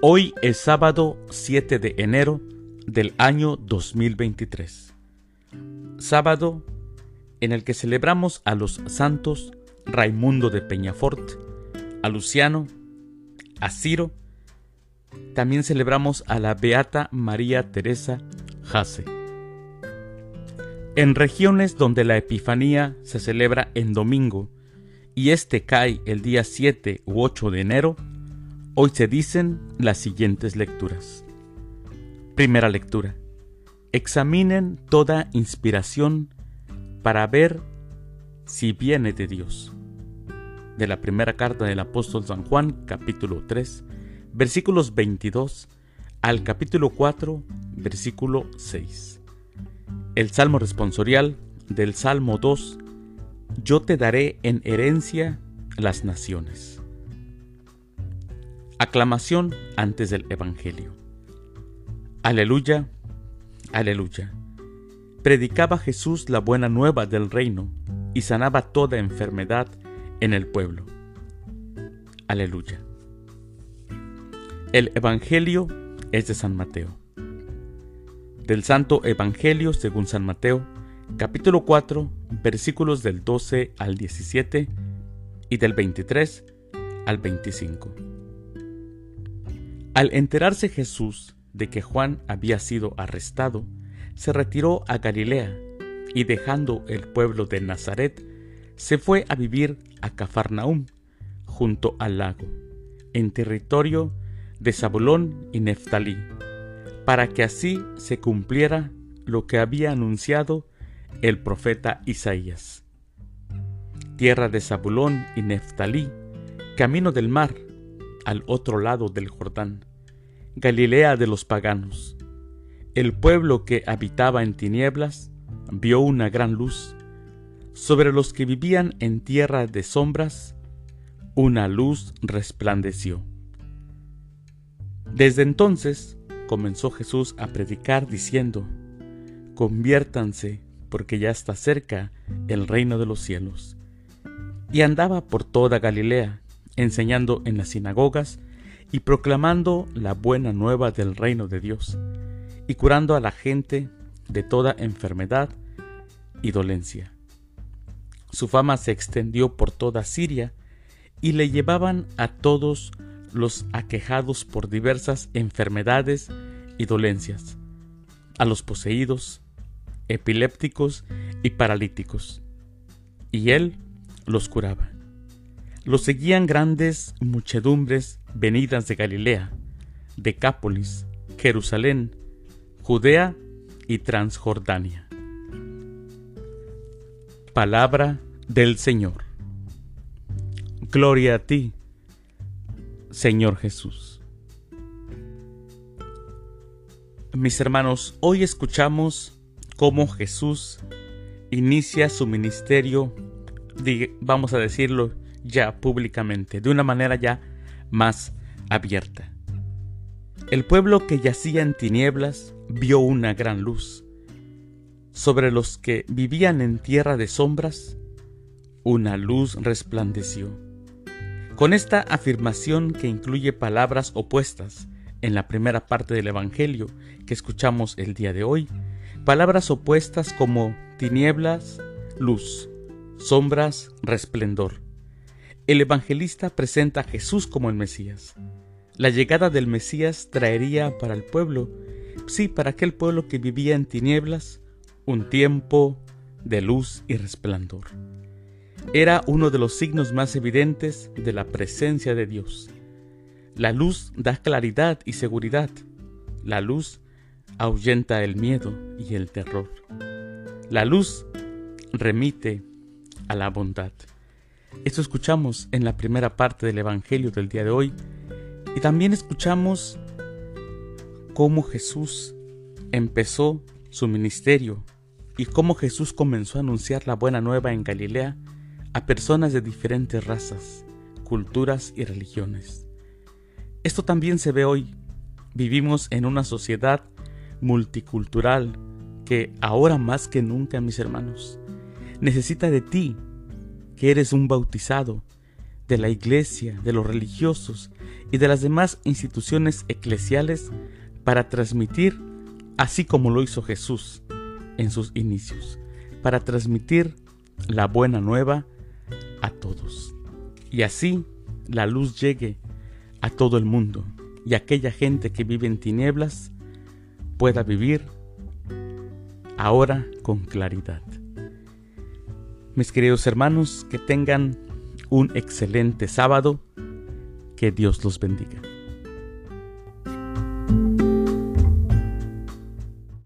Hoy es sábado 7 de enero del año 2023. Sábado en el que celebramos a los santos Raimundo de Peñafort, a Luciano, a Ciro. También celebramos a la Beata María Teresa Jase. En regiones donde la Epifanía se celebra en domingo y este cae el día 7 u 8 de enero, Hoy se dicen las siguientes lecturas. Primera lectura. Examinen toda inspiración para ver si viene de Dios. De la primera carta del apóstol San Juan, capítulo 3, versículos 22 al capítulo 4, versículo 6. El salmo responsorial del Salmo 2, Yo te daré en herencia las naciones. Aclamación antes del Evangelio. Aleluya, aleluya. Predicaba Jesús la buena nueva del reino y sanaba toda enfermedad en el pueblo. Aleluya. El Evangelio es de San Mateo. Del Santo Evangelio según San Mateo, capítulo 4, versículos del 12 al 17 y del 23 al 25. Al enterarse Jesús de que Juan había sido arrestado, se retiró a Galilea y dejando el pueblo de Nazaret, se fue a vivir a Cafarnaúm, junto al lago, en territorio de Zabulón y Neftalí, para que así se cumpliera lo que había anunciado el profeta Isaías. Tierra de Zabulón y Neftalí, camino del mar, al otro lado del Jordán Galilea de los paganos. El pueblo que habitaba en tinieblas vio una gran luz. Sobre los que vivían en tierra de sombras, una luz resplandeció. Desde entonces comenzó Jesús a predicar diciendo, Conviértanse, porque ya está cerca el reino de los cielos. Y andaba por toda Galilea, enseñando en las sinagogas y proclamando la buena nueva del reino de Dios, y curando a la gente de toda enfermedad y dolencia. Su fama se extendió por toda Siria, y le llevaban a todos los aquejados por diversas enfermedades y dolencias, a los poseídos, epilépticos y paralíticos, y él los curaba. Lo seguían grandes muchedumbres venidas de Galilea, Decápolis, Jerusalén, Judea y Transjordania. Palabra del Señor. Gloria a ti, Señor Jesús. Mis hermanos, hoy escuchamos cómo Jesús inicia su ministerio, vamos a decirlo ya públicamente, de una manera ya más abierta. El pueblo que yacía en tinieblas vio una gran luz. Sobre los que vivían en tierra de sombras, una luz resplandeció. Con esta afirmación que incluye palabras opuestas en la primera parte del Evangelio que escuchamos el día de hoy, palabras opuestas como tinieblas, luz, sombras, resplendor el evangelista presenta a Jesús como el Mesías. La llegada del Mesías traería para el pueblo, sí, para aquel pueblo que vivía en tinieblas, un tiempo de luz y resplandor. Era uno de los signos más evidentes de la presencia de Dios. La luz da claridad y seguridad. La luz ahuyenta el miedo y el terror. La luz remite a la bondad. Esto escuchamos en la primera parte del Evangelio del día de hoy y también escuchamos cómo Jesús empezó su ministerio y cómo Jesús comenzó a anunciar la buena nueva en Galilea a personas de diferentes razas, culturas y religiones. Esto también se ve hoy. Vivimos en una sociedad multicultural que ahora más que nunca, mis hermanos, necesita de ti que eres un bautizado de la iglesia, de los religiosos y de las demás instituciones eclesiales para transmitir, así como lo hizo Jesús en sus inicios, para transmitir la buena nueva a todos. Y así la luz llegue a todo el mundo y aquella gente que vive en tinieblas pueda vivir ahora con claridad. Mis queridos hermanos, que tengan un excelente sábado. Que Dios los bendiga.